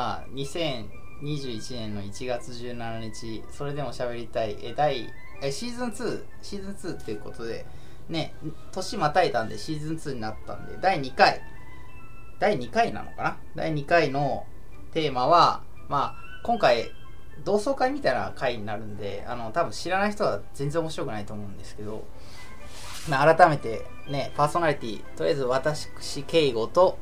あ2021年の1月17日それでも喋りたい。え第えシーズン2シーズン2っていうことでね年またいだんでシーズン2になったんで第2回。第2回なのかな？第2回のテーマはまあ今回同窓会みたいな回になるんであの多分知らない人は全然面白くないと思うんですけど、まあ、改めてねパーソナリティとりあえず私敬吾と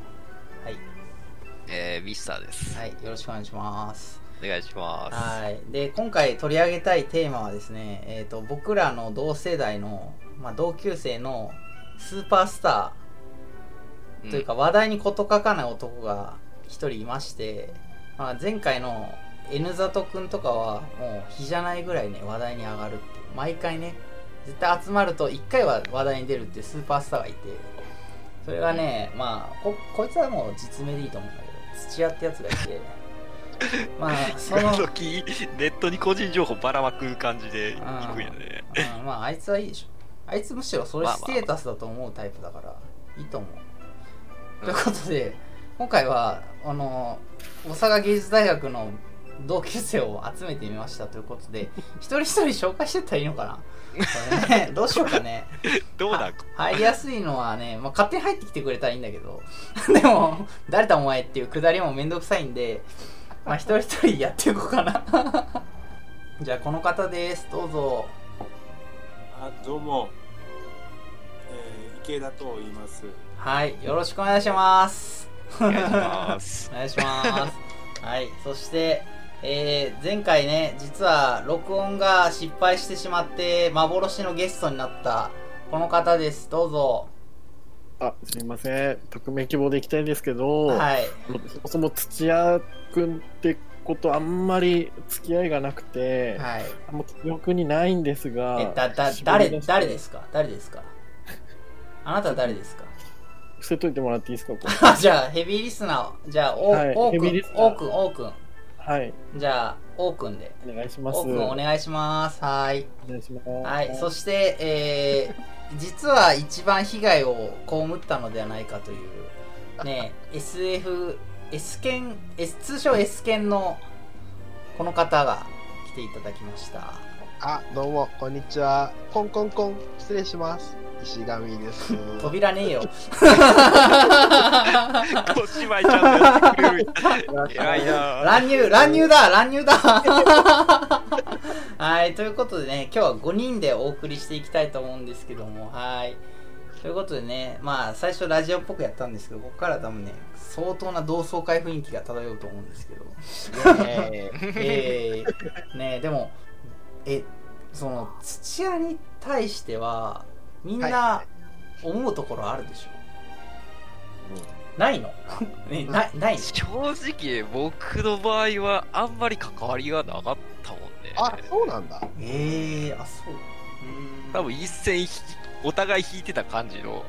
えー、ミスターです。はい、よろしくお願いします。お願いします。はい。で、今回取り上げたいテーマはですね、えっ、と、僕らの同世代の、まあ、同級生のスーパースターというか、話題に事欠かない男が一人いまして、まあ、前回の N 里くんとかはもう日じゃないぐらいね、話題に上がるって。毎回ね、絶対集まると1回は話題に出るっていうスーパースターがいて、それがね、まあこ、こいつはもう実名でいいと思うんだけど、土屋ってやつがいて、まあ、その、時ネットに個人情報ばらまく感じで行くんやね。うん。まああいつはいいでしょあいつむしろそれステータスだと思うタイプだからいいと思う、ということで今回はあの大阪芸術大学の同級生を集めてみましたということで 一人一人紹介してったらいいのかな？これねどうしようかねどうなんか。入りやすいのはね、まあ、勝手に入ってきてくれたらいいんだけど でも誰だお前っていうくだりもめんどくさいんでまあ一人一人やっていこうかなじゃあこの方ですどうぞあどうも、えー池田と言います。はい、よろしくお願いします。お願いします。お願いします。はい、そして、えー前回ね、実は録音が失敗してしまって、幻のゲストになった、この方です。どうぞ。あ、すみません。匿名希望でいきたいんですけど、はい。そもそも土屋くんってことあんまり付き合いがなくて、はい。あんま記憶にないんですが、え、だ、だ、誰、誰ですか？誰ですか？あなたは誰ですか？伏せといてもらっていいですか、じゃあ、ヘビーリスナー、じゃあ、お、はいおうくんヘビーリス、ナーおうくん、おうくん。はい、じゃあ、おうくんで。お願いします。おうくん、お願いします。はい。お願いします。はい、そして、えー、実は一番被害を被ったのではないかという、ね、SF、S 剣、S、通称 S 剣のこの方が来ていただきました。あ、どうも、こんにちは。コンコンコン、失礼します。石上です。扉ねえよ。ちゃんとやってくれる。偉いな乱入、乱入だ、乱入だ。はい、ということでね、今日は5人でお送りしていきたいと思うんですけども、はい。ということでね、まあ、最初ラジオっぽくやったんですけど、ここから多分ね、相当な同窓会雰囲気が漂うと思うんですけど。えーえー、ねでも、え、その、土屋に対しては、みんなは思うところあるでしょ、ないのね、ない、ないの？正直、僕の場合はあんまり関わりがなかったもんね。あ、そうなんだ。えー、あ、そう。多分一線引きお互い引いてた感じの。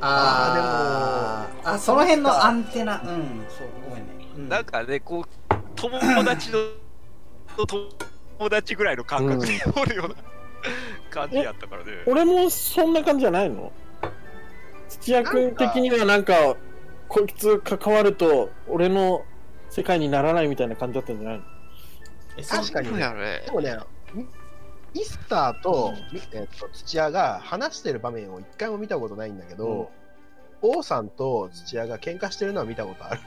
あーあ、その辺のアンテナ、うん、そう、ごめんね。うんなんかね、こう、友達の 友達ぐらいの感覚でおるような 感じやったからね。俺もそんな感じじゃないの？土屋くん的にはなんか、こいつ関わると俺の世界にならないみたいな感じだったんじゃないの？確かにそうやねで。もね、ミミスターと,、みえっと土屋が話してる場面を一回も見たことないんだけど、王さんと土屋が喧嘩してるのは見たことある。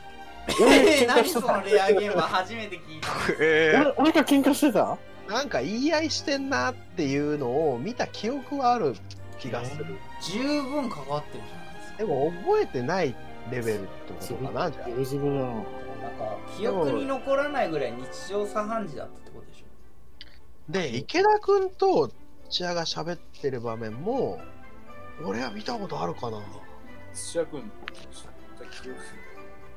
えー、何そのレアゲームは初めて聞いた。え俺俺が喧嘩してた？なんか言い合いしてんなっていうのを見た記憶はある気がする。十分関わってるじゃないですか。でも覚えてないレベルってことかな、じゃあ。ズブズブだな。なんか、記憶に残らないぐらい日常茶飯事だったってことでしょ。で、池田くんと土屋が喋ってる場面も、俺は見たことあるかな。土屋君、記憶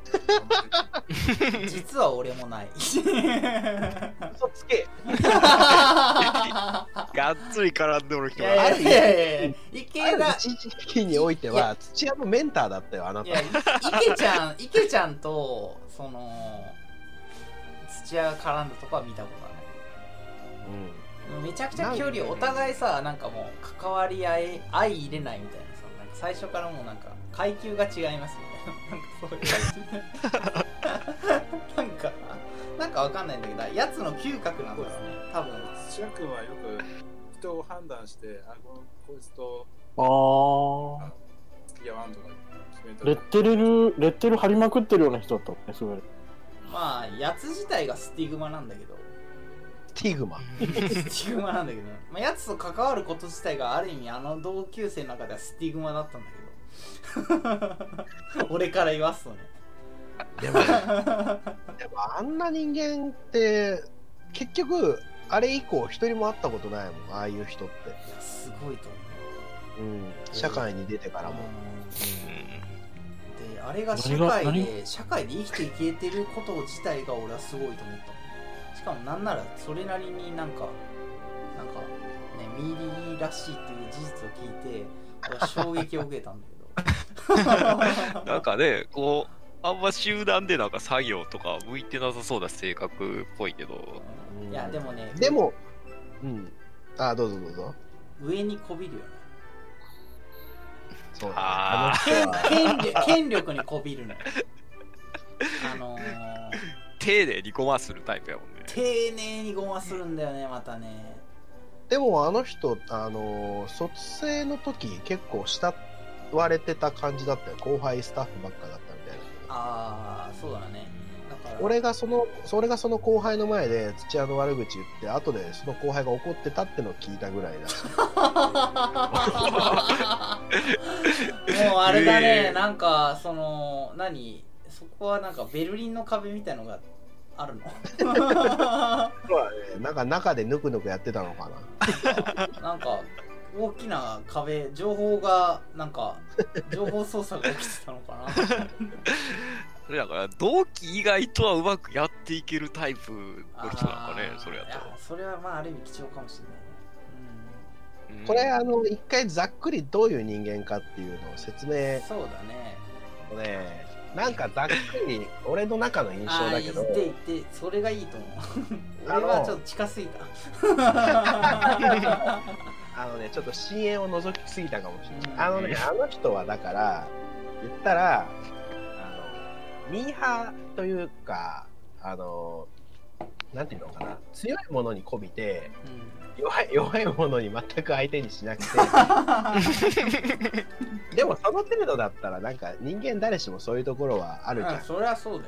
実は俺もない。嘘つけ がっつり絡んでおるい人が。やいやいやいや、あ池る田、一時期においては、土屋のメンターだったよ、あないたや。、池ちゃん、池ちゃんと、その、土屋が絡んだとこは見たことはない。めちゃくちゃ距離、お互いさ、なんかもう、関わり合い、相入れないみたいな最初からもうなんか、階級が違いますみたいな、なんかそういう感じ。なんかなんかわかんないんだけどやつの嗅覚なんだろうね 多分土屋君はよく人を判断して、あ、このこいつとああ。付き合わんとか決めたレッテル、レッテル貼りまくってるような人だったね、すごい。まあやつ自体がスティグマなんだけどティグマ。スティグマなんだけど、まあ、やつと関わること自体がある意味あの同級生の中ではスティグマだったんだけど。俺から言わすとね。でも、でもあんな人間って、結局、あれ以降一人も会ったことないもん、ああいう人って。いやすごいと思う。うん。社会に出てからも。であれが社会で社会で生きていけてること自体が俺はすごいと思ったしかもなんならそれなりになんかなんかねミーリーらしいっていう事実を聞いて俺は衝撃を受けたんだけど。なんかね、こう、あんま集団でなんか作業とか向いてなさそうな性格っぽいけど、いやでもねでも、うん。あ、どうぞどうぞ。上にこびるよね。そう。だねああ権力権力にこびるのよ。あのー、丁寧にごまするタイプやもんね。丁寧にごまするんだよねまたねでもあの人、あのー卒生の時結構慕われてた感じだったよ。後輩スタッフばっかだったみたいな。ああそうだねだから俺がその、それがその後輩の前で土屋の悪口言って、後でその後輩が怒ってたってのを聞いたぐらいだし。もうあれだね、ええなんかその何？そこはなんかベルリンの壁みたいのがあるの？そうだね。なんか中でぬくぬくやってたのかな。なんか大きな壁情報がなんか 情報操作が起きてたのかな？それだから、同期以外とはうまくやっていけるタイプの人なんかねそれやいやそれはまあある意味貴重かもしれない。うんこれ、あの、一回ざっくりどういう人間かっていうのを説う明んそうだねをね、なんかざっくり俺の中の印象だけど。言って言ってそれがいいと思う。俺はちょっと近すぎた。あのね、ちょっと深淵を覗きすぎたかもしれうん。ない。あのね、あの人はだから、言ったら、あの、ミーハーというか、あの、なんていうのかな、強いものにこびて、うん弱い 弱いものに全く相手にしなくて、でもその程度だったら、なんか人間誰しもそういうところはあるじゃん。あ。それはそうだよ、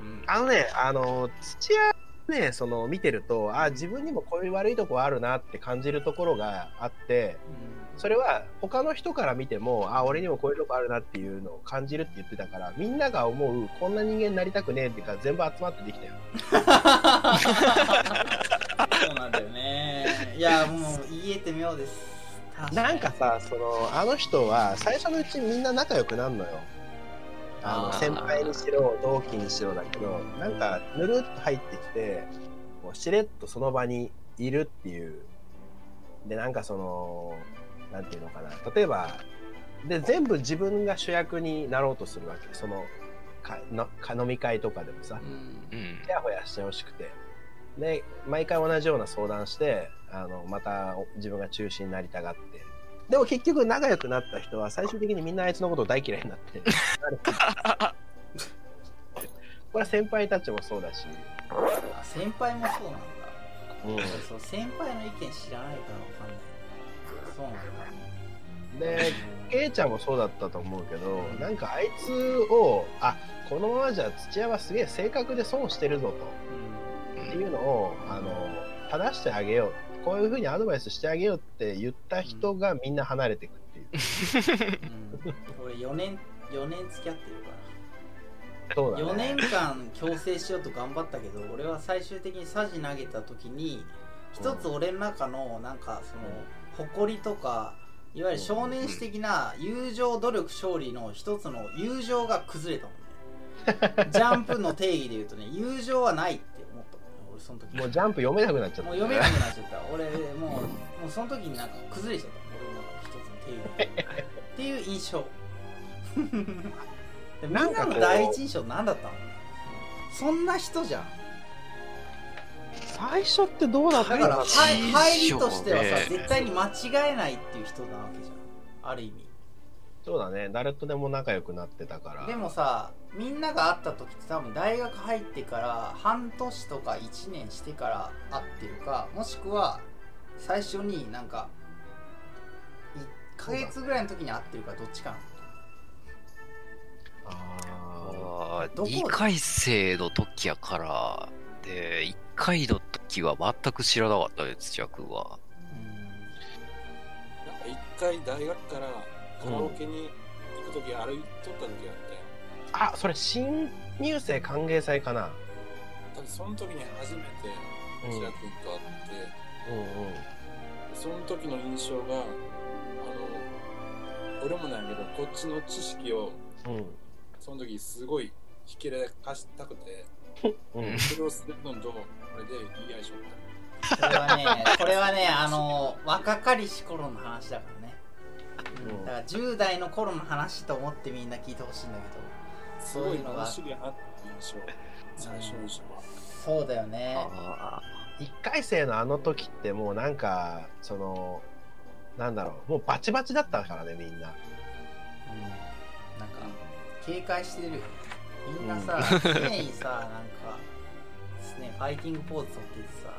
うん。あのね、あの、土屋ね、その見てると、あ、自分にもこういう悪いとこあるなって感じるところがあって、それは他の人から見ても、あ、俺にもこういうとこあるなっていうのを感じるって言ってたから、みんなが思う、こんな人間になりたくねえっていうか、全部集まってできたよ。そうなんだよねいやもう言えて妙ですなんかさ、その、あの人は、最初のうちみんな仲良くなるのよ。あの、先輩にしろ、同期にしろだけど、なんか、ぬるっと入ってきて、こうしれっとその場にいるっていう。で、なんかその、なんていうのかな。例えば、で、全部自分が主役になろうとするわけ。その、かのか飲み会とかでもさ。うんうんちやほやしてほしくて。で、毎回同じような相談して、あの、また自分が中心になりたがって。でも結局仲良くなった人は最終的にみんなあいつのこと大嫌いになって。これは先輩たちもそうだし。あ先輩もそうなんだうん俺そう先輩の意見知らないからわかんないそうなんだで、ケイちゃんもそうだったと思うけど、なんかあいつを、あ、このままじゃ土屋はすげえ性格で損してるぞと。っていうのを、あの、正してあげよう。こういうふうにアドバイスしてあげようって言った人がみんな離れていくっていう。うん、うん、俺4年4年付き合ってるからそうだね。4年間強制しようと頑張ったけど俺は最終的にサジ投げた時に一つ俺の中のなんかその誇りとかいわゆる少年誌的な友情努力勝利の一つの友情が崩れたもんね。ジャンプの定義で言うとね友情はないって思ったもんね俺その時。もうジャンプ読めなくなっちゃった。もう読めなくなっちゃった。俺もうもうその時になんか崩れちゃった俺の一つの定義が。っていう印象。で みんなの第一印象何だったの？そんな人じゃん最初ってどうだっただからの入入りとしてはさね絶対に間違えないっていう人なわけじゃん。ある意味。そうだね。誰とでも仲良くなってたから。でもさみんなが会った時って多分大学入ってから半年とか1年してから会ってるかもしくは最初になんか1ヶ月ぐらいの時に会ってるかどっちかなああどこ？2回生の時やから、で、1回の時は全く知らなかったね、土屋君は。なんか一回大学からカラオケに行く時歩いとった時あって、ーあそれ新入生歓迎祭かな。多分その時に初めてうん。千秋君と会って、うんうん。その時の印象があの俺もなんやけどこっちの知識をうん。その時すごいひけらかしたくてうんそれをするのとこれで言い合いしよったこれはねこれはねあの若かりし頃の話だからね、うん。だから10代の頃の話と思ってみんな聞いてほしいんだけすごいそういうのが。楽しげやなっていう印象最初の印象はどそうだよね。あ1回生のあの時ってもうなんかそのなんだろうもうバチバチだったからねみんな。うん。なんか警戒してるよみんなさ、常にさなんかねファイティングポーズ取っててさ。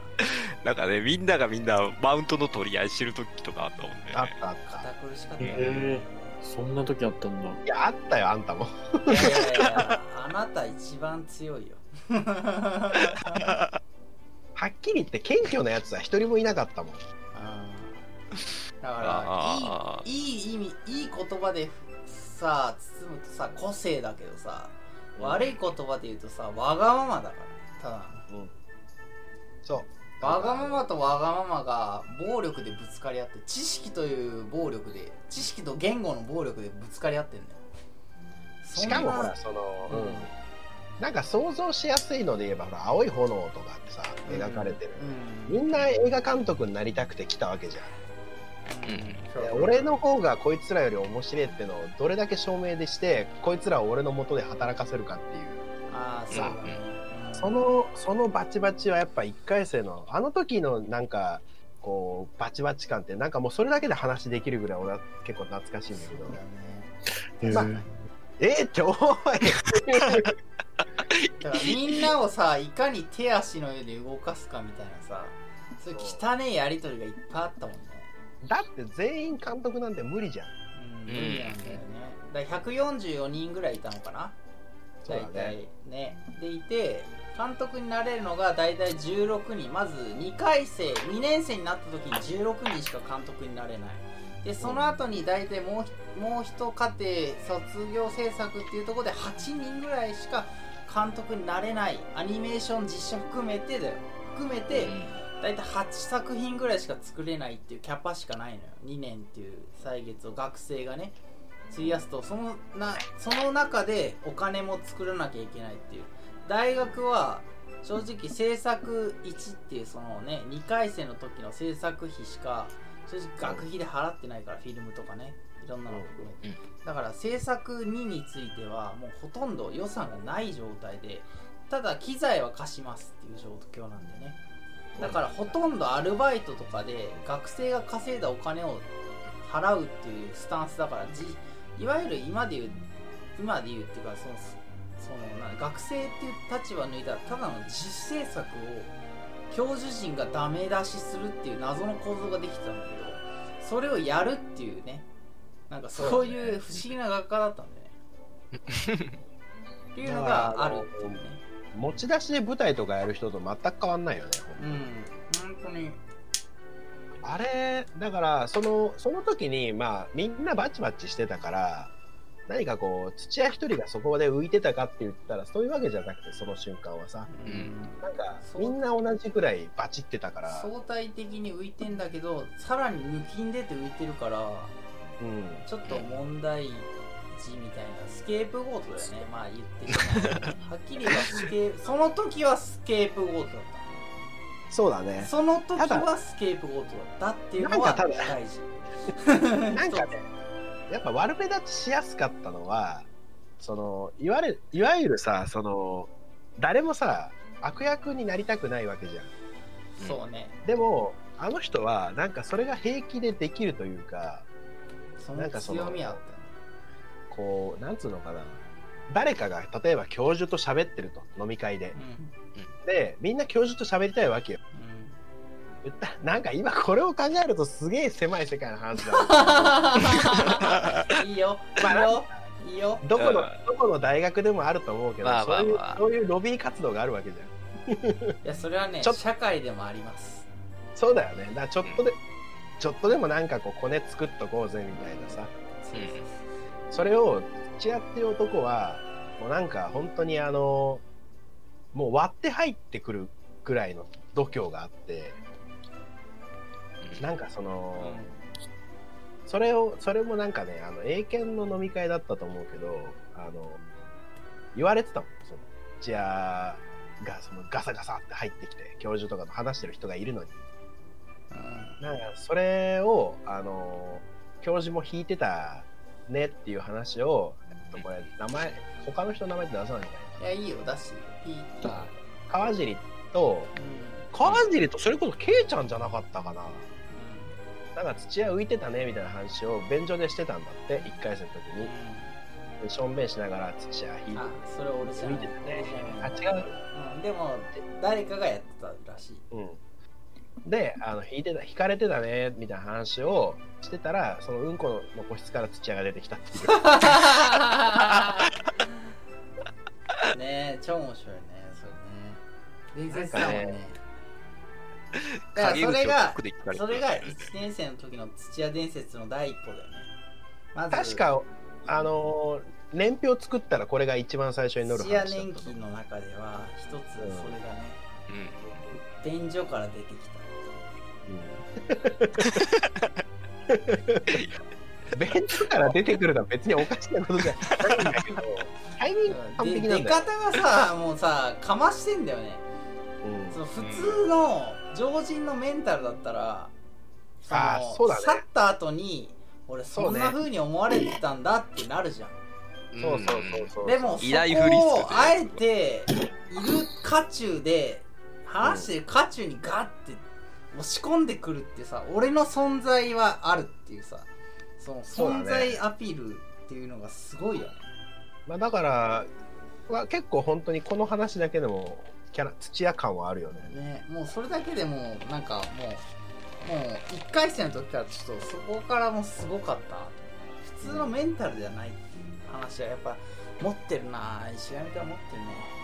ー なんかね、みんながみんなマウントの取り合いしてる時とかあったもんね。あったあっ堅苦しかったよ、へえ。そんな時あったんだ。たいやあったよあんたも。いやいやいやあなた一番強いよ。はっきり言って謙虚なやつは一人もいなかったもん。だかあらいいいい意味いい言葉でさ包むとさ個性だけどさ、悪い言葉で言うとさわがままだからただの。そう。わがままとわがままが暴力でぶつかり合って知識という暴力で知識と言語の暴力でぶつかり合ってんだよ。しかもほらその、うん。なんか想像しやすいので言えばほら青い炎とかってさ描かれてる、うん、みんな映画監督になりたくて来たわけじゃん俺の方がこいつらより面白いってのをどれだけ証明でしてこいつらを俺の元で働かせるかっていう。ああそう。んそのそのバチバチはやっぱ1回生のあの時のなんかこうバチバチ感ってなんかもうそれだけで話できるぐらい俺は結構懐かしいんだけど。ね。まあえー、っておい。だからみんなをさいかに手足の上で動かすかみたいなさそういう汚ねえやりとりがいっぱいあったもんねだって全員監督なんて無理じゃん。うん無理なんだよね。だから144人ぐらいいたのかな？大体ね。ねでいて監督になれるのが大体16人。まず2回生2年生になった時に16人しか監督になれない。でその後に大体もうひもう一家庭卒業制作っていうところで8人ぐらいしか監督になれないアニメーション実写含めてだよ。含めて大体8作品ぐらいしか作れないっていうキャパしかないのよ。2年っていう歳月を学生がね費やすとそのなその中でお金も作らなきゃいけないっていう。大学は正直制作1っていうそのね2回生の時の制作費しか正直学費で払ってないからフィルムとかね。いろんなの含めて、だから制作2についてはもうほとんど予算がない状態でただ機材は貸しますっていう状況なんでねだからほとんどアルバイトとかで学生が稼いだお金を払うっていうスタンスだからじいわゆる今で言う今で言うっていうかそのそのな学生っていう立場抜いたらただの自主制作を教授陣がダメ出しするっていう謎の構造ができてたんだけどそれをやるっていうねなんかそういう不思議な学科だったんだよね。っていうのがあるっていうね。持ち出しで舞台とかやる人と全く変わんないよねうん。本当に。あれだからそのその時にまあみんなバチバチしてたから何かこう土屋一人がそこで浮いてたかって言ったらそういうわけじゃなくてその瞬間はさ。うん。なんかみんな同じぐらいバチってたから。相対的に浮いてんだけどさらに抜きん出て浮いてるからうん。ちょっと問題児みたいなスケープゴートだよね。まあ言ってしまうはっきり言えばスケープその時はスケープゴートだっそうだね。たその時はスケープゴートだったっていうのは大事。なんかねやっぱ悪目立ちしやすかったのはそのいわゆるいわゆるさその誰もさ悪役になりたくないわけじゃん。そうね。でもあの人はなんかそれが平気でできるというかその強みあっこうなんつうのかな。誰かが例えば教授と喋ってると飲み会で。うん。でみんな教授と喋りたいわけよ。言ったなんか今これを考えるとすげえ狭い世界の話だ。う んいいよ。いいまあよいいよ。どこのうん。どこの大学でもあると思うけど、まあまあそういうまあ。そういうロビー活動があるわけじゃん。いやそれはねちょ社会でもあります。そうだよね。だからちょっとで、ちょっとでもなんかこうコネ作っとこうぜみたいなさ。そうそうそうそれを土屋っていう男はもうなんか本当にあのもう割って入ってくるぐらいの度胸があってなんかその、それをそれもなんかねあの英検の飲み会だったと思うけどあの言われてたもんその土屋がそのガサガサって入ってきて教授とかと話してる人がいるのに。うん。なんかそれをあの教授も弾いてたねっていう話を、えっと、これ名前他の人の名前って出さないのか。いやいいよだしピーターな川尻とうん。川尻とそれこそケイちゃんじゃなかったかな。なん。か土屋浮いてたねみたいな話を便所でしてたんだって1回生の時に。でしょんべんしながら土屋引いてあそれ俺じゃない。浮いてたね。あ違う。うん、でも誰かがやってたらしい。うんであの引いてた引かれてたねみたいな話をしてたらそのうんこの個室から土屋が出てきたっていう。ねえ超面白いねそれね。伝説だもんね。だからそれがそれが1年生の時の土屋伝説の第一歩だよね。まず確かあのー年表作ったらこれが一番最初に載る土屋年金の中では一つそれがね、うん。便所から出てきうんベンチから出てくるのは別におかしなことじゃないん。だけどタイミング完璧なん。だよ、方がさもうさかましてん。だよねうん。その普通の常人のメンタルだったら、そのあーそね去った後に俺そん。なそうね風に思われてたん。だってなるじゃん、そうそうそうそうでもそこをあえている渦中で話してる渦中にガッて押し込んでくるってさ俺の存在はあるっていうさその存在アピールっていうのがすごいよね。まあ、だから、まあ、結構本当にこの話だけでもキャラ土屋感はあるよね。ねもうそれだけでもうなんかもうもう1回戦の時からちょっとそこからもうすごかった。普通のメンタルじゃないっていう話はやっぱ持ってるな石上から持ってるね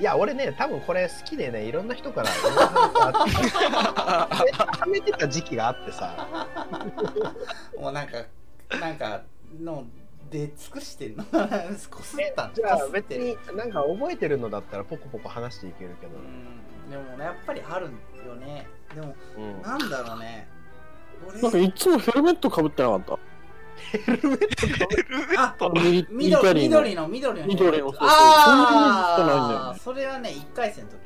いや俺ね多分これ好きでねいろんな人からいろんな話があってはめてた時期があってさ。もうなんかなんかの出尽くしてんの？こすったん？じゃあ別になんか覚えてるのだったらポコポコ話していけるけど。うん。でもねやっぱりあるよね。でもうん。なんだろうね。俺。なんかいつもヘルメットかぶってなかった？ああのミリミリタ緑の緑の緑の緑のそうそう。ああそれはね1回戦の時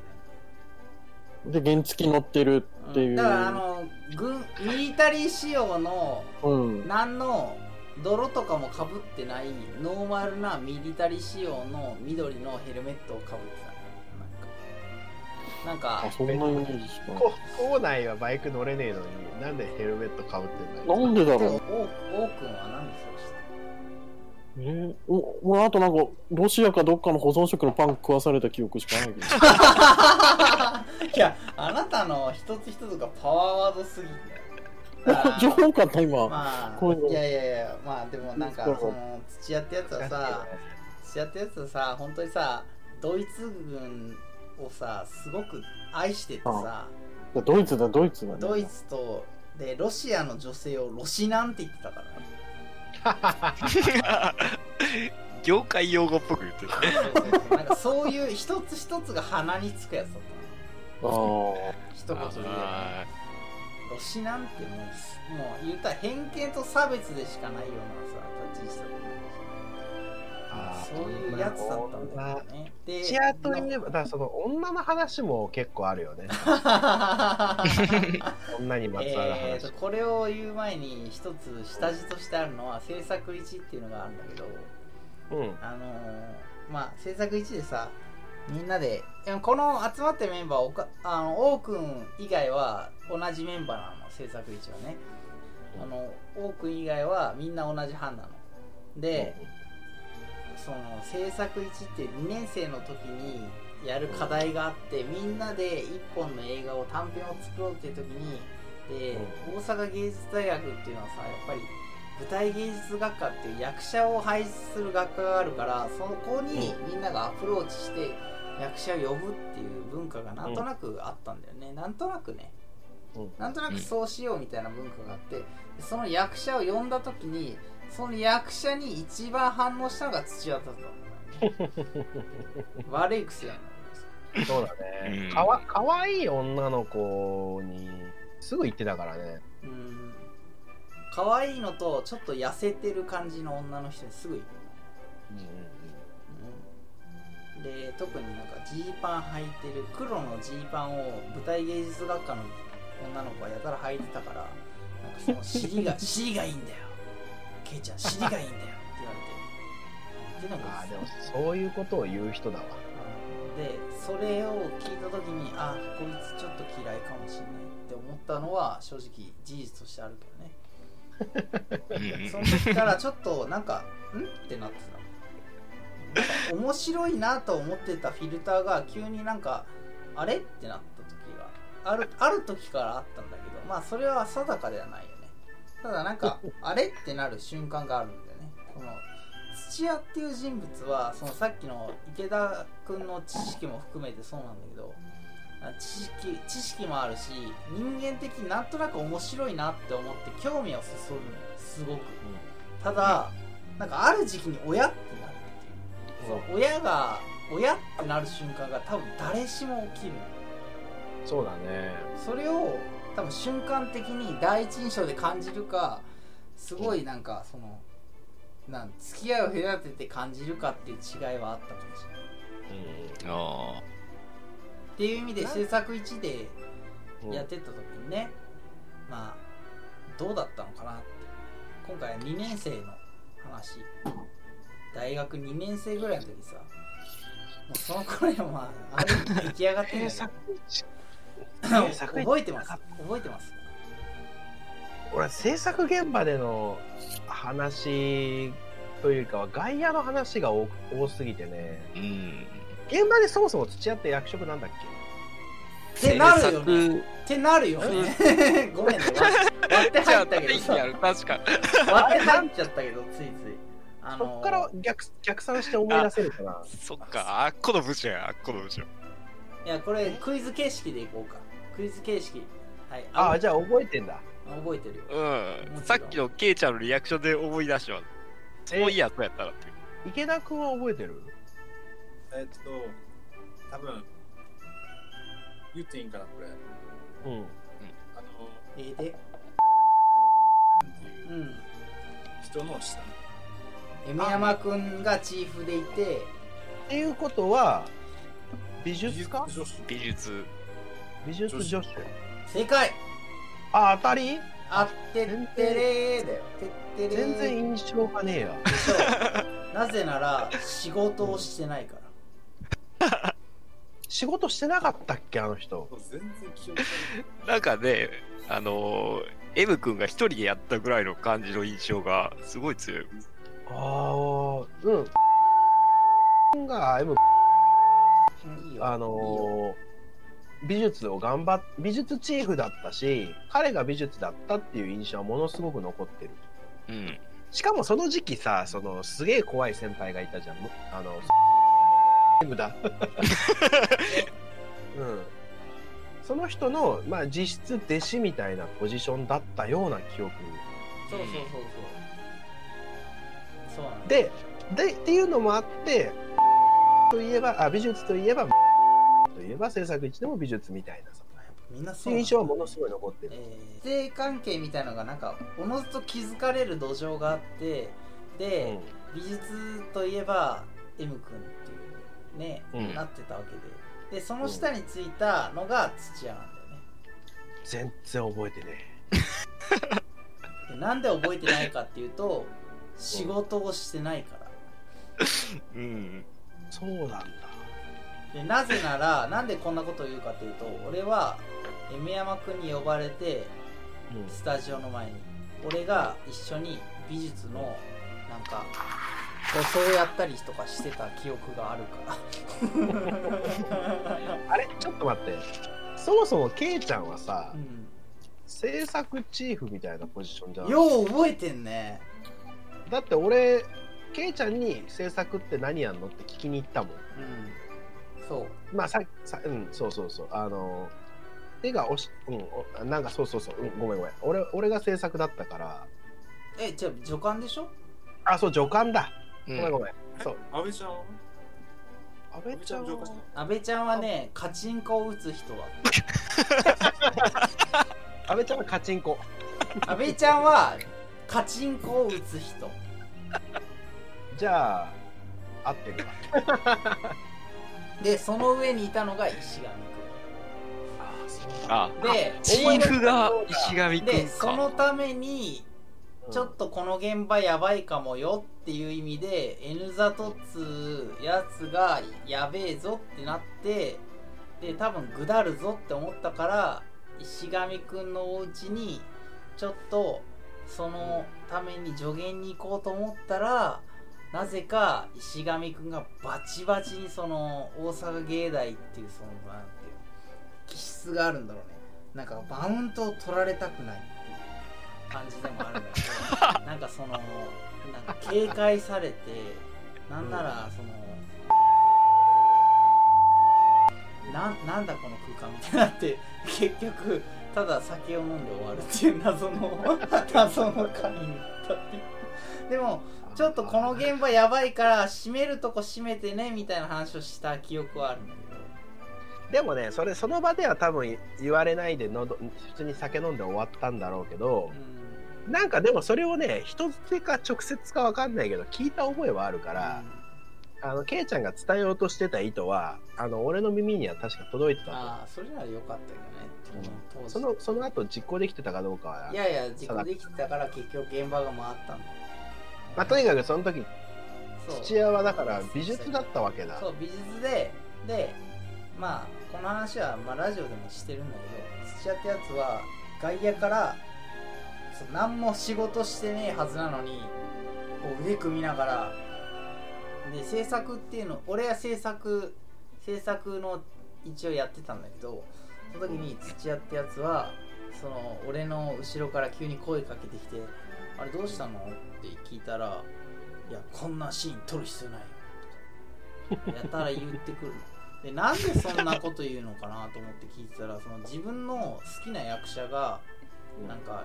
だで原付乗ってるっていう、だからあの軍ミリタリー仕様のうん。何の泥とかもかぶってないノーマルなミリタリー仕様の緑のヘルメットをかぶってた。ねなんかそんなイメージしかこ校内はバイク乗れねえのになんでヘルメットかぶってんだなんでだろう。王王君は何でそうしてえー、お俺あとなんかロシアかどっかの保存食のパン食わされた記憶しかないけど。いやあなたの一つ一つがパワーワードすぎて。情報かった今、まあいやいやいやまあでもなんかその土屋ってやつはさ土屋ってやつはさ本当にさドイツ軍をさすごく愛しててさドイツだドイツだね。ドイツとでロシアの女性をロシナンって言ってたから。ね 業界用語っぽく言ってる。ねそんかそういう一つ一つが鼻につくやつだった。のあ。一言でロシなんてもうもう言ったら偏見と差別でしかないようなさ立ち位置だと思うあーそういうやつだったんだよね。で土屋といえばだその女の話も結構あるよね。女にまつわるえーこれを言う前に一つ下地としてあるのは制作1っていうのがあるんだけどうん。あのーまあ制作1でさみんなでこの集まってるメンバーおかあの王くん以外は同じメンバーなの制作1はね。あの王くん以外はみんな同じ班なの。で、その制作1って2年生の時にやる課題があってみんなで1本の映画を短編を作ろうっていう時にで大阪芸術大学っていうのはさやっぱり舞台芸術学科っていう役者を輩出する学科があるからそこにみんながアプローチして役者を呼ぶっていう文化がなんとなくあったんだよね、なんとなくねうん。なんとなくそうしようみたいな文化があってでその役者を呼んだ時にその役者に一番反応したのが土屋だった。んだよね悪い癖やな。そうだね。うん。かわ、かわいい女の子に、すぐ言ってたからね。うん。可愛いのとちょっと痩せてる感じの女の人にすぐ行くうんうん。うん。で特になんかジーパン履いてる黒のジーパンを舞台芸術学科の女の子がやたら履いてたからなんかその尻が尻がいいんだよケイちゃん尻がいいんだよ。って言われて。っていうのがああ、でも、そういうことを言う人だわ。でそれを聞いた時にあこいつちょっと嫌いかもしれないって思ったのは正直事実としてあるけどね。うんその時からちょっとなんかん？ってなってたなんか面白いなと思ってたフィルターが急になんかあれ？ってなった時があるある時からあったんだけどまあそれは定かではないただなんかあれってなる瞬間があるんだよね。この土屋っていう人物はそのさっきの池田君の知識も含めてそうなんだけどあ知識知識もあるし人間的になんとなく面白いなって思って興味をそそるのよ。すごく。ただなんかある時期に親ってなるっていう。そう親が親ってなる瞬間が多分誰しも起きるそうだね。それを多分瞬間的に第一印象で感じるかすごいなんかそのなん付き合いを隔てて感じるかっていう違いはあったかもしれない。あっていう意味で制作1でうんやってった時にね、まあどうだったのかなって。今回は2年生の話。大学2年生ぐらいの時さ。もうその頃にはまあある意味出来上がってるんだけど制作覚えてます。覚えてます。俺制作現場での話というかは外野の話が多多すぎてね。あうん。現場でそもそも土屋って役職なんだっってなるよね。ってなるよね。ごめんね。割って入ったけどさ。やる確か。割って入っちゃったけどついつい。あけそっから逆逆算して思い出せるかな。そっか。あっこの部署やあっこの部署いやこれクイズ形式でいこうか。クイズ形式。はい。ああじゃあ覚えてんだ。覚えてるよ。うん。さっきのケイちゃんのリアクションで思い出したわそういやそうやったらって池田君は覚えてる？えっと、多分言っていいんかな、これ。うん。あの、え？えでううん。人の下。エメ山くんがチーフでいて。っていうことは美術家？女子美術美術助手。正解。あ当たり？あってってれーだよ。てってれー。全然印象がねえやでしょなぜなら仕事をしてないから。仕事してなかったっけあの人？全然記憶がなんかねあのー M 君が一人でやったぐらいの感じの印象がすごい強い。ああうん。が M うんいいよあのー美術を頑張っ美術チーフだったし彼が美術だったっていう印象はものすごく残ってる。うん。しかもその時期さそのすげえ怖い先輩がいたじゃん。あの うん。その人の、まあ、実質弟子みたいなポジションだったような記憶そうそうそうそう。そうででっていうのもあってといえばあ美術といえばといえば制作一でも美術みたいなさ。みんなそう印象はものすごい残ってる。えー性関係みたいのがなんかおのずと気づかれる土壌があってで、美術といえば M 君っていうね、うん。なってたわけで。でその下についたのが土屋なんだよね。全然覚えてねで なんで覚えてないかっていうと仕事をしてないから。うん。えそうなんだ。でなぜならなんでこんなことを言うかというと俺は M 山君に呼ばれてうん。スタジオの前に。俺が一緒に美術のなんかこうそうやったりとかしてた記憶があるから。あれちょっと待って。そもそもケイちゃんはさう、ん。制作チーフみたいなポジションじゃないよう覚えてんね。だって俺、ケイちゃんに制作って何やんのって聞きに行ったもん。うん。そう。まあささうんそうそうそう。あの手が押しうんおなんかそうそうそう、うん、ごめんごめん。俺俺が制作だったから。えじゃあ助監でしょ？あそう助監だ。うん。ごめんごめん、そう。安倍ちゃんは？阿部ちゃんは？安倍ちゃん上官阿部ちゃんはねカチンコを打つ人だ。阿部ちゃんはカチンコ。阿部ちゃんはカチンコを打つ人じゃあ合ってるわ。でその上にいたのが石上あそうあ君でチーフが石上くでんそのかためにちょっとこの現場やばいかもよっていう意味で N ザトっつうやつがやべえぞってなってで多分ぐだるぞって思ったから石上くんのお家にちょっとそのために助言に行こうと思ったらなぜか石上くんがバチバチにその大阪芸大っていうそのなんていう気質があるんだろうね。なんかマウントを取られたくないっていう感じでもあるんだけど なんかそのなんか警戒されてなんならそのなんなんだこの空間みたいになって結局ただ酒を飲んで終わるっていう謎の 謎の会になったっていうでもちょっとこの現場やばいから閉めるとこ閉めてねみたいな話をした記憶はあるんだけど。でもねそれその場では多分言われないでのど普通に酒飲んで終わったんだろうけどう、ん。なんかでもそれをね人づてか直接かわかんないけど聞いた覚えはあるから、あのケイちゃんが伝えようとしてた意図はあの俺の耳には確か届いてたああそれならよかったけどね、当時。そのその後実行できてたかどうかはいやいや実行できてたから結局現場が回ったんだよまあ、とにかくその時土屋はだから美術だったわけだ。そう美術ででまあこの話は、まあ、ラジオでもしてるんだけど土屋ってやつは外野からそう何も仕事してねえはずなのにこう腕組みながらで制作っていうの俺は制作制作の一応やってたんだけどその時に土屋ってやつはその俺の後ろから急に声かけてきて「あれどうしたの?」って聞いたら「いやこんなシーン撮る必要ない。よ」やたら言ってくる。のでなんでそんなこと言うのかなと思って聞いてたらその自分の好きな役者がなんか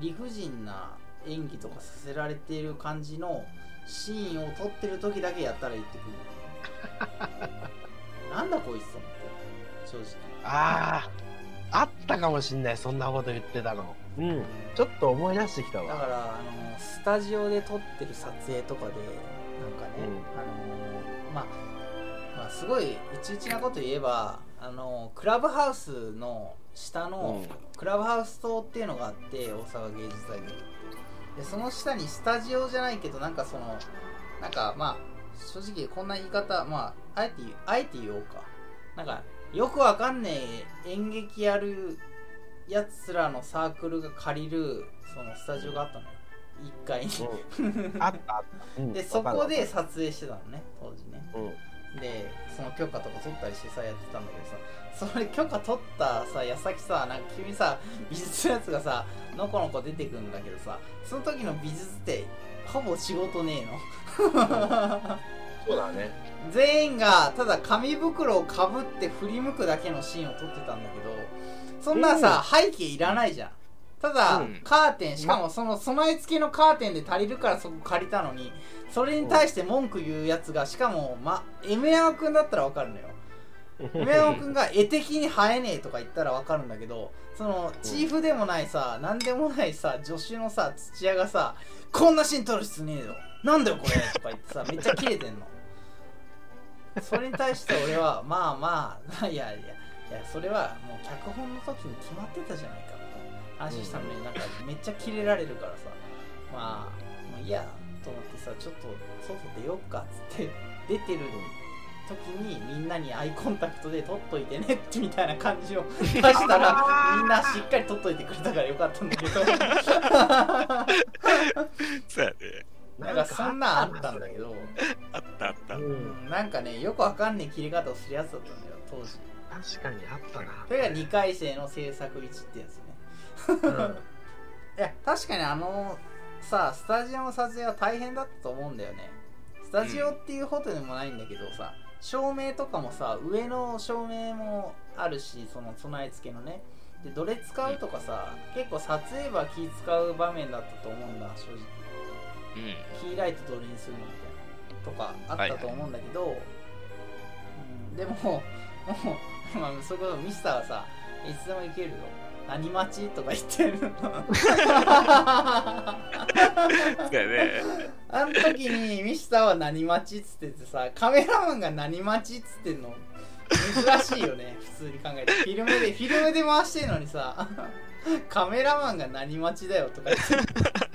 理不尽な演技とかさせられている感じのシーンを撮ってる時だけやったら言ってくる。のなんだこいつと思って正直。あああったかもしんないそんなこと言ってたの。うん。ちょっと思い出してきたわ。だからあのスタジオで撮ってる撮影とかでなんかね、うん。あのまあまあすごい内々なこと言えばあのクラブハウスの下の、うん。クラブハウス棟っていうのがあって大阪芸術大学ってでその下にスタジオじゃないけどなんかそのなんかまあ正直こんな言い方まああえて言うあえて言おうか。なんかよくわかんねえ演劇やるやつらのサークルが借りるそのスタジオがあったのよ。1階に。うん。あった。あった、うん。でそこで撮影してたのね当時ねるわかる。でその許可とか取ったりしてさやってたんだけどさそれ許可取ったさ矢先さなんか急にさ美術のやつがさのこのこ出てくるんだけどさその時の美術ってほぼ仕事ねえの。うんそうだね。全員がただ紙袋をかぶって振り向くだけのシーンを撮ってたんだけどそんなさ、背景いらないじゃん。ただ、うん。カーテンしかもその備え付けのカーテンで足りるからそこ借りたのにそれに対して文句言うやつがしかも、ま、M 山くんだったらわかるのよ。M 山くんが 絵的に生えねえとか言ったらわかるんだけどそのチーフでもないさ何でもないさ助手のさ土屋がさこんなシーン撮る必要ねえよ。なんだよこれとか言ってさめっちゃキレてんの。それに対して俺はまあまあいやいやいやそれはもう脚本の時に決まってたじゃないかみたいな。話したのになんかめっちゃキレられるからさ。まあもういいやと思ってさちょっと外出よっかっつって出てる時にみんなにアイコンタクトで撮っといてねってみたいな感じを出したらみんなしっかり撮っといてくれたからよかったんだけど。そうやね。なんかそんなんあったんだけど、あったあった。う。うんん、なんかねよくわかんねえ切り方をするやつだったんだよ当時確かにあったな。それが2回生の制作1ってやつね。うん。いや確かにあのさスタジオの撮影は大変だったと思うんだよね。スタジオっていうほどでもないんだけどさ、照明とかもさ上の照明もあるしその備え付けのね。でどれ使うとかさ、結構撮影は気使う場面だったと思うんだ正直。うん。キーライトどれにするのみたいな。とかあったと思うんだけど、うん、でももう、まあ、そこミスターはさいつでもいけるよ。何待ちとか言ってるだよね。あの時にミスターは何待ちっつっててさカメラマンが何待ちっつってんの。珍しいよね普通に考えて。フィルムでフィルムで回してんのにさカメラマンが何待ちだよとか言って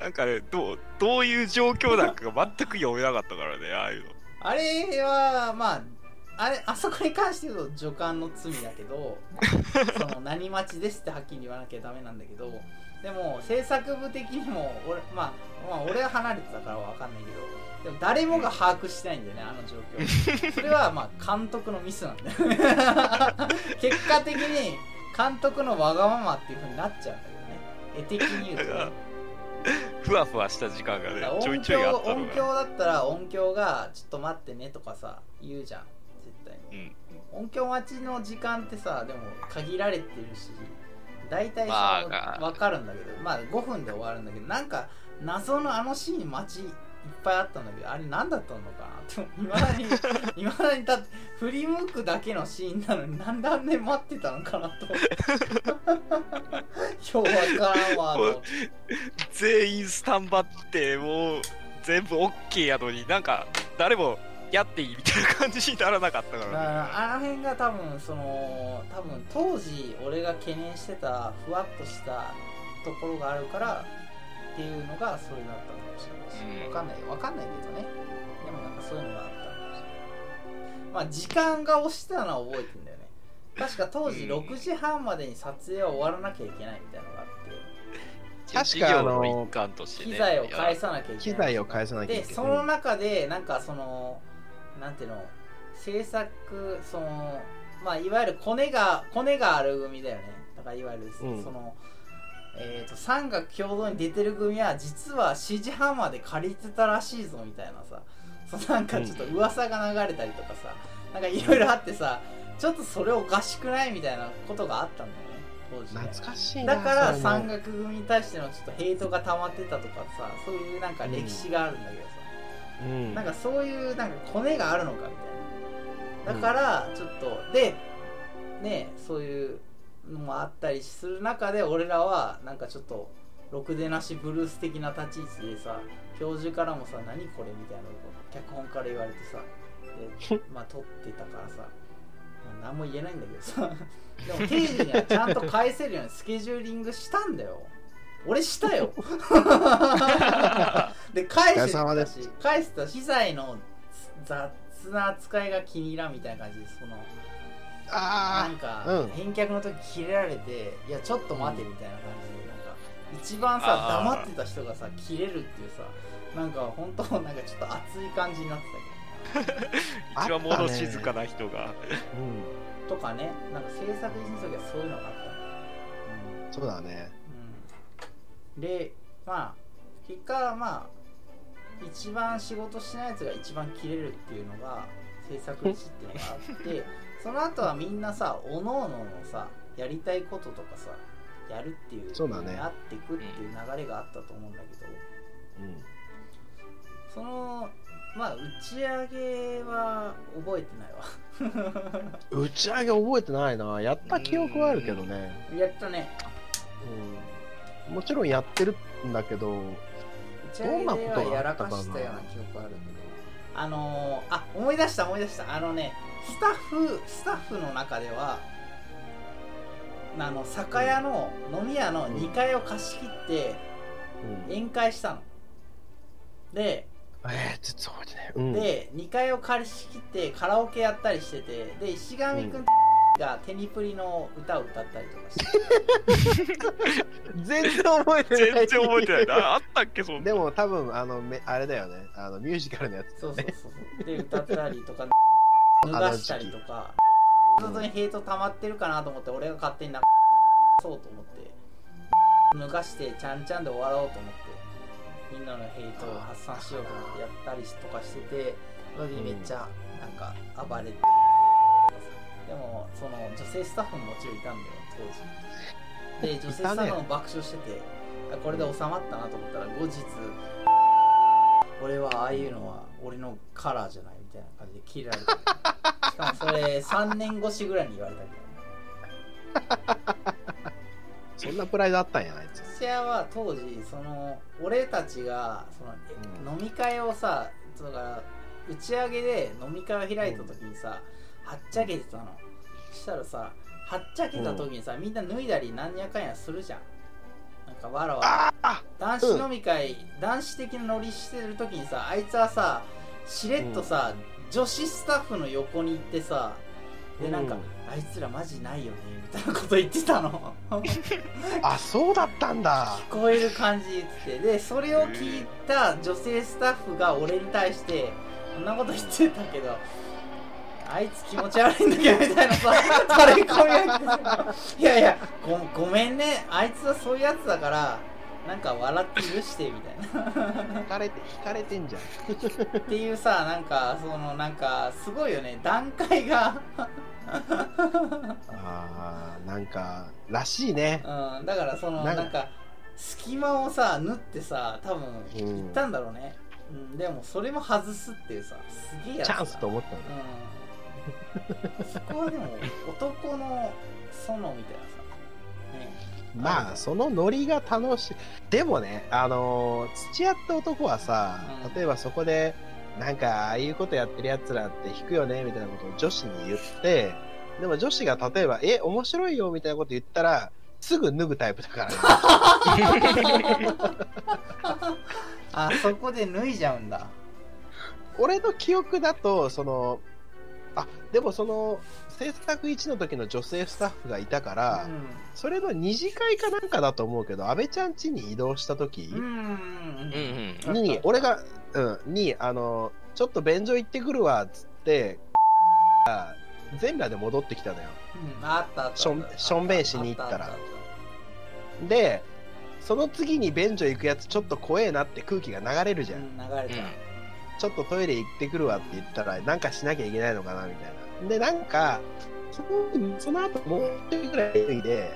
なんかね、どう、どういう状況なんかが全く読めなかったからね、ああいうの。あれはまああれあそこに関して言うと助監の罪だけど その何待ちですってはっきり言わなきゃダメなんだけどでも制作部的にも俺,、まあ、まあ俺は離れてたからわかんないけどでも誰もが把握してないんだよねあの状況それはまあ監督のミスなんだよね 結果的に監督のわがままっていう風になっちゃうんだけどね絵的に言うとねふわふわした時間がねちょい音ちょいあ響った。音響だったら音響がちょっと待ってねとかさ言うじゃん。音響待ちの時間ってさでも限られてるし大体その、まあ分かるんだけどまあ5分で終わるんだけどなんか謎のあのシーン待ちいっぱいあったんだけどあれ何だったのかなっていまだに いまだにだ振り向くだけのシーンなのになんであんなに待ってたのかなと。思ってようわからんわ全員スタンバって、もう、全部 OK やのになんか、誰もやっていいみたいな感じにならなかったかだかららね。あの辺が多分その多分当時俺が懸念してたふわっとしたところがあるからっていうのがそれだったのかもしれないし、うん。わかんない。わかんないけどね。でもなんかそういうのがあったのかもしれないまあ時間が押してたのは覚えてんだよね。確か当時うん。6時半までに撮影は終わらなきゃいけないみたいなのがあって。確かあの。機材を返さなきゃいけない機材を返さなきゃいけない。でその中でなんかそのなんていうの？制作そのまあいわゆるコネがコネがある組だよね。だからいわゆるそうん。の、えー、と三学共同に出てる組は実は7時半まで借りてたらしいぞみたいなさ。そのなんかちょっと噂が流れたりとかさ、なんかいろいろあってさちょっとそれおかしくないみたいなことがあったんだよね。当時。ね懐かしいな。だから山岳組に対してのちょっとヘイトが溜まってたとかさそういうなんか歴史があるんだけど。さ、うん。なんかそういうなんかコネがあるのかみたいな。だからちょっと、でねそういうのもあったりする中で俺らはなんかちょっとろくでなしブルース的な立ち位置でさ教授からもさ「何これ?」みたいなのを脚本から言われてさで まあ撮ってたからさ、まあ、何も言えないんだけどさ。でも定時にはちゃんと返せるようにスケジューリングしたんだよ俺したよ で返したし返してた機材の雑な扱いが気に入らんみたいな感じでそのなあんか、うん返却の時切れられていやちょっと待てみたいな感じでなんか一番さ黙ってた人がさ切れるっていうさなんか本当 なんかちょっと熱い感じになってたけどあ 一番物静かな人が。あ。うん。とかねなんか制作時の時はそういうのがあったそうだね。うん、でまあ結果まあ一番仕事しないやつが一番切れるっていうのが制作時っていうのがあって その後はみんなさおのおののさやりたいこととかさやるっていうそうだねなっていくっていう流れがあったと思うんだけど、うん。そのまあ打ち上げは覚えてないわ 打ち上げ覚えてないな。やった記憶はあるけどね。やったねうん。もちろんやってるんだけど、打ち上げではやらかしたような記憶あのー、あ思い出した思い出した。あのねスタッフスタッフの中ではあの酒屋の飲み屋の2階を貸し切ってうん、宴会したの。でえー、ちょっと覚えてない。うん。で2階を借りし切ってカラオケやったりしててで石上くんうんがテニプリの歌を歌ったりとかして全然覚えてない。全然覚えてないな。あったっけ、そんな。でも多分、あの、めあれだよね。あの、ミュージカルのやつ。そうそうそうそうで歌ったりとか脱がしたりとか本当にヘイト溜まってるかなと思って俺が勝手になそうと思って脱がしてちゃんちゃんで終わろうと思ってみんなのヘイトを発散しようと思ってやったりとかしててそれでめっちゃなんか暴れて、でもその女性スタッフももちろんいたんだよ当時。で女性スタッフも爆笑しててあこれで収まったなと思ったら後日俺はああいうのは俺のカラーじゃないみたいな感じで切られて。しかもそれ 3年越しぐらいに言われたけどね。そんなプライドあったんや、あいつ。土屋は当時その俺たちがその、うん。飲み会をさだから打ち上げで飲み会を開いた時にさ、はっちゃけてたの。そしたらさはっちゃけた時にさ、みんな脱いだりなんやかんやするじゃん。なんかわらわら。あ男子飲み会、男子的なノリしてる時にさあいつはさしれっとさ、女子スタッフの横に行ってさでなんか、うんあいつらマジないよねみたいなこと言ってたの。あ、そうだったんだ。聞こえる感じ言って。てでそれを聞いた女性スタッフが俺に対してこんなこと言ってたけどあいつ気持ち悪いんだけどみたいなさタレコミいやいやごごめんね。あいつはそういうやつだからなんか笑って許してみたいな。引かれて、引かれてんじゃん。っていうさなんかそのなんかすごいよね。段階が。ああ、なんか、らしいね。うん。だからそのななんんか隙間をさ縫ってさ多分うん。行ったんだろうね、うん、でもそれも外すっていうさすげえやつだ。チャンスと思ったんだ。うんそこはでも男の園みたいなさねまあ、そのノリが楽しい。でもね、あのー土屋って男はさうん、例えばそこで、なんか、ああいうことやってる奴らって引くよね、みたいなことを女子に言って、でも女子が例えば、え、面白いよ、みたいなこと言ったら、すぐ脱ぐタイプだからね。あそこで脱いじゃうんだ俺の記憶だと、その、あ、でもその、制作1の時の女性スタッフがいたから、それの二次会かなんかだと思うけど、安倍ちゃん家に移動した時うんうんうん。うん。に、俺が、うん、に、あの、ちょっと便所行ってくるわ、つって、が全裸で戻ってきたのよ。うんあったあったしょんしょんべんしに行ったら。で、その次に便所行くやつちょっと怖えなって空気が流れるじゃん。うん流れた、ちょっとトイレ行ってくるわって言ったら、なんかしなきゃいけないのかな、みたいな。で、なんか、そのその後もう一人ぐらい脱いで、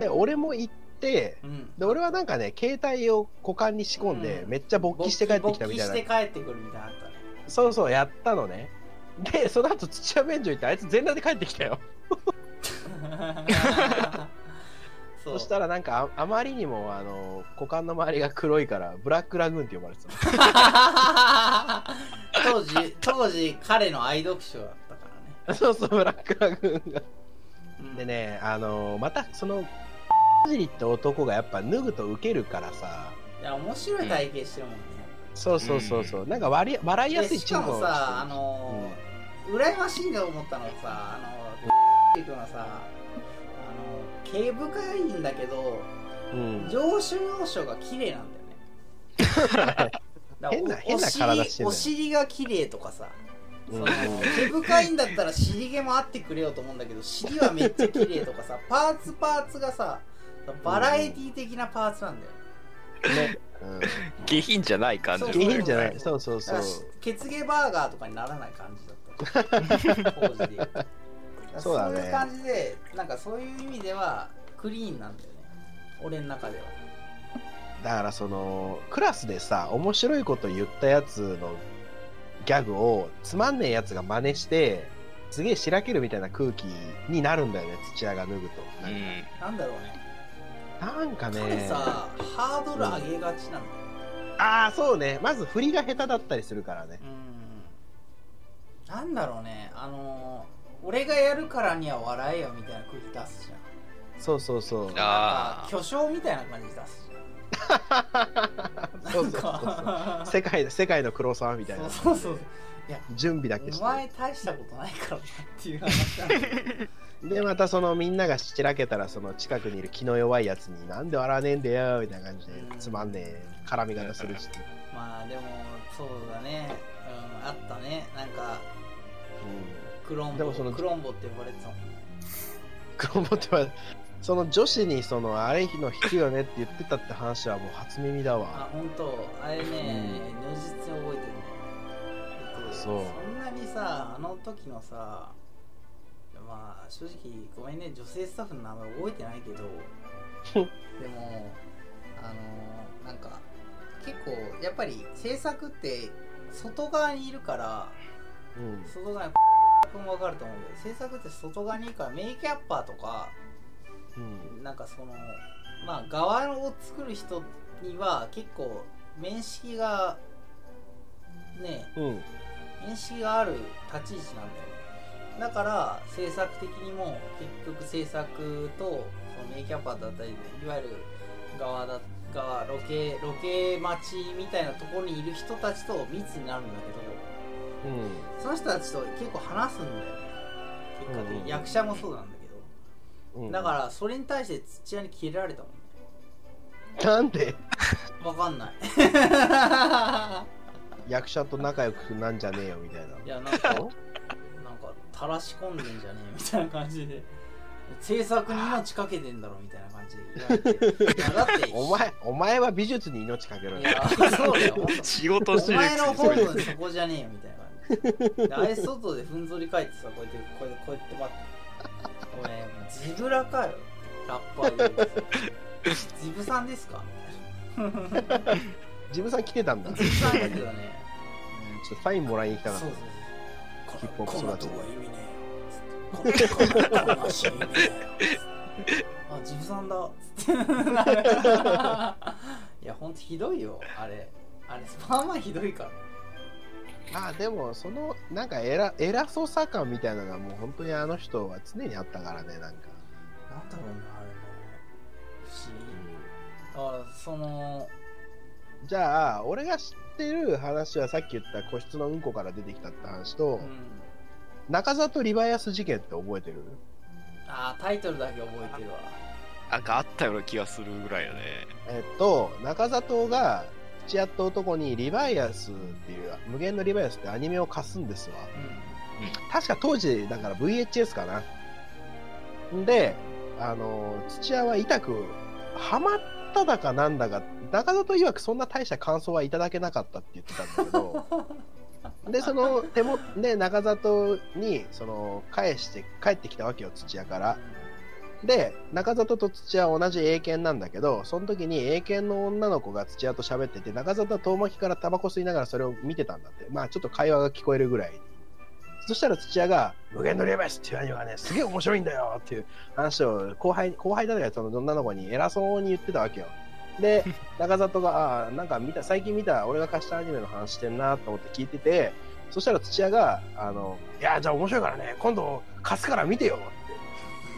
で、俺も行って、うんで、俺はなんかね、携帯を股間に仕込んで、うんめっちゃ勃起して帰ってきたみたいな勃起して帰ってくるみたいなねそうそう、やったのね。で、その後土屋便所行って、あいつ全裸で帰ってきたよ。そそしたらなんかあ、あまりにも、あの、股間の周りが黒いから、ブラックラグーンって呼ばれてた。当時当時彼の愛読書だったからね、そうそう、ブラックラグーンが。うん。でね、あの、また、その、ジリって男がやっぱ脱ぐとウケるからさ、いや面白い体型してるもんね、そうそうそうそう、なんか笑い笑いやすいでしかもをさあのー羨ましいなと思ったのがさあのーうのはさ毛深いんだけどうん、上司要所が綺麗なんだよね変なお変な体してんだよお尻お尻が綺麗とかさうん毛深いんだったら尻毛もあってくれよと思うんだけど尻はめっちゃ綺麗とかさパーツパーツがさバラエティ的なパーツなんだよ、ね、うん、下品じゃない感じ下品じゃない、そうそうそう。血毛バーガーとかにならない感じだった当時でそうだね。いう感じでなんかそういう意味ではクリーンなんだよね。俺の中では。だからそのクラスでさ面白いこと言ったやつのギャグをつまんねえやつが真似してすげえしらけるみたいな空気になるんだよね土屋が脱ぐと。うん。なんだろうねなんか彼ねさハードル上げがちなんだよ。ああそうね。まず振りが下手だったりするからね。うん。なんだろうね。あのー俺がやるからには笑えよみたいな空気出すじゃん。そうそうそう。なんあか巨匠みたいな感じ出すじそうそうそうそう。か。世界世界の黒沢みたいな。そうそうそう。いや準備だけして。お前大したことないからなっていう話なんだけど でまたそのみんながしらけたらその近くにいる気の弱いやつになんで笑わねえんだよみたいな感じでうん。つまんねえ。絡み方するし、まあでもそうだね。うんあったね。なんかうクロンボでもそのクロンボって呼ばれてたもんん、クロボってはその女子にそのあれ日の引くよねって言ってたって話はもう初耳だあわ本当。あれね、うん。如実に覚えてるね。だってそう。そんなにさあの時のさまあ正直ごめんね。女性スタッフの名前覚えてないけど。でもあのなんか結構やっぱり制作って外側にいるからうん。外側に君も分かると思うけど制作って外側にいるからメイキャッパーとかうん。なんかそのまあ側を作る人には結構面識がねうん。面識がある立ち位置なんだよね。だから制作的にも結局制作とそのメイキャッパーだったりいわゆる側だ側ロケロケ待ちみたいなところにいる人たちと密になるんだけどうん。その人たちと結構話すんだよね。結果的うんに役者もそうなんだけど。うん。だからそれに対して土屋に切れられたもんね。なんで？わかんない。役者と仲良くなんじゃねえよみたいな。いやなんかなんか垂らし込んでんじゃねえみたいな感じで。制作に命かけてんだろみたいな感じで言われて。いやだってお前お前は美術に命かけろよ。いやそうだよ。仕事してるお前の本分そこじゃねえよみたいなあれ外でふんぞり返ってさこうやってこうやってこうやって待って。お前もうジブラかよ。ラッパーで ジブさんですか？ジムさん来てたんだ。ジブさんだけどね。ちょっとサインもらいに来たかっそうそうそう。ヒップホップこんな育ちとこは意味ねえよ。こんなこんな話意味ねえよあジブさんだつっていやほんとひどいよあれあれまあまあひどいからたあでもそのなんか偉偉そうさ感みたいなのはもう本当にあの人は常にあったからねなんか、なんだろうねあれね。不思議。あそのじゃあ俺が知ってる話はさっき言った個室のうんこから出てきたって話と、うん。中里リバイアス事件って覚えてる？あタイトルだけ覚えてるわ。なんかあったような気がするぐらいよね。えっと中里が土屋って男にリバイアスっていう無限のリバイアスってアニメを貸すんですわ。確か当時だから VHS かな。であの土屋は痛くハマっただかなんだか中里曰くそんな大した感想はいただけなかったって言ってたんだけど でその手もで中里にその返して帰ってきたわけよ土屋からで中里と土屋は同じ英検なんだけどその時に英検の女の子が土屋と喋ってて中里は遠巻きからタバコ吸いながらそれを見てたんだって。まあちょっと会話が聞こえるぐらい。にそしたら土屋が「無限のリバイスっていうアニメはねすげえ面白いんだよ」っていう話を後輩後輩だからその女の子に偉そうに言ってたわけよ。で 中里が「あーなんか見た最近見た俺が貸したアニメの話してんな」と思って聞いててそしたら土屋が「あのいやじゃあ面白いからね今度貸すから見てよ」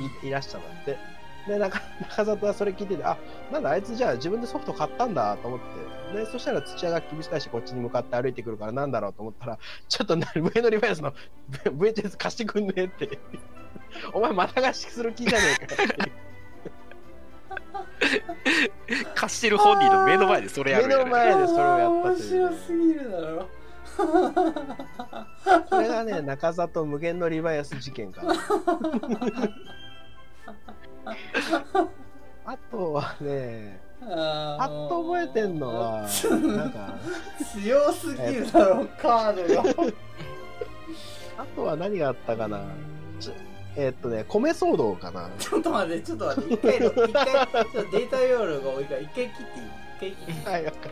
い言 い出したんだってで中中里はそれ聞いててあなんだあいつじゃあ自分でソフト買ったんだと思って。でそしたら土屋が厳し返してこっちに向かって歩いてくるからなんだろうと思ったらちょっとな上のリバイアスの VHS 貸してくんねえって。お前また貸しする気じゃねえか貸してる本人の目の前でそれやる目の。前でそれをやったという。面白すぎるだろ。これがね中里無限のリバイアス事件かな あとはねあパッと覚えてんのはなんか強すぎるだろカードが。あとは何があったかな。えーっとね米騒動かな。ちょっと待ってちょっと待って一回一回ちょっとデータ容量が多いから一回切っていい？一回切っていい？はいわかる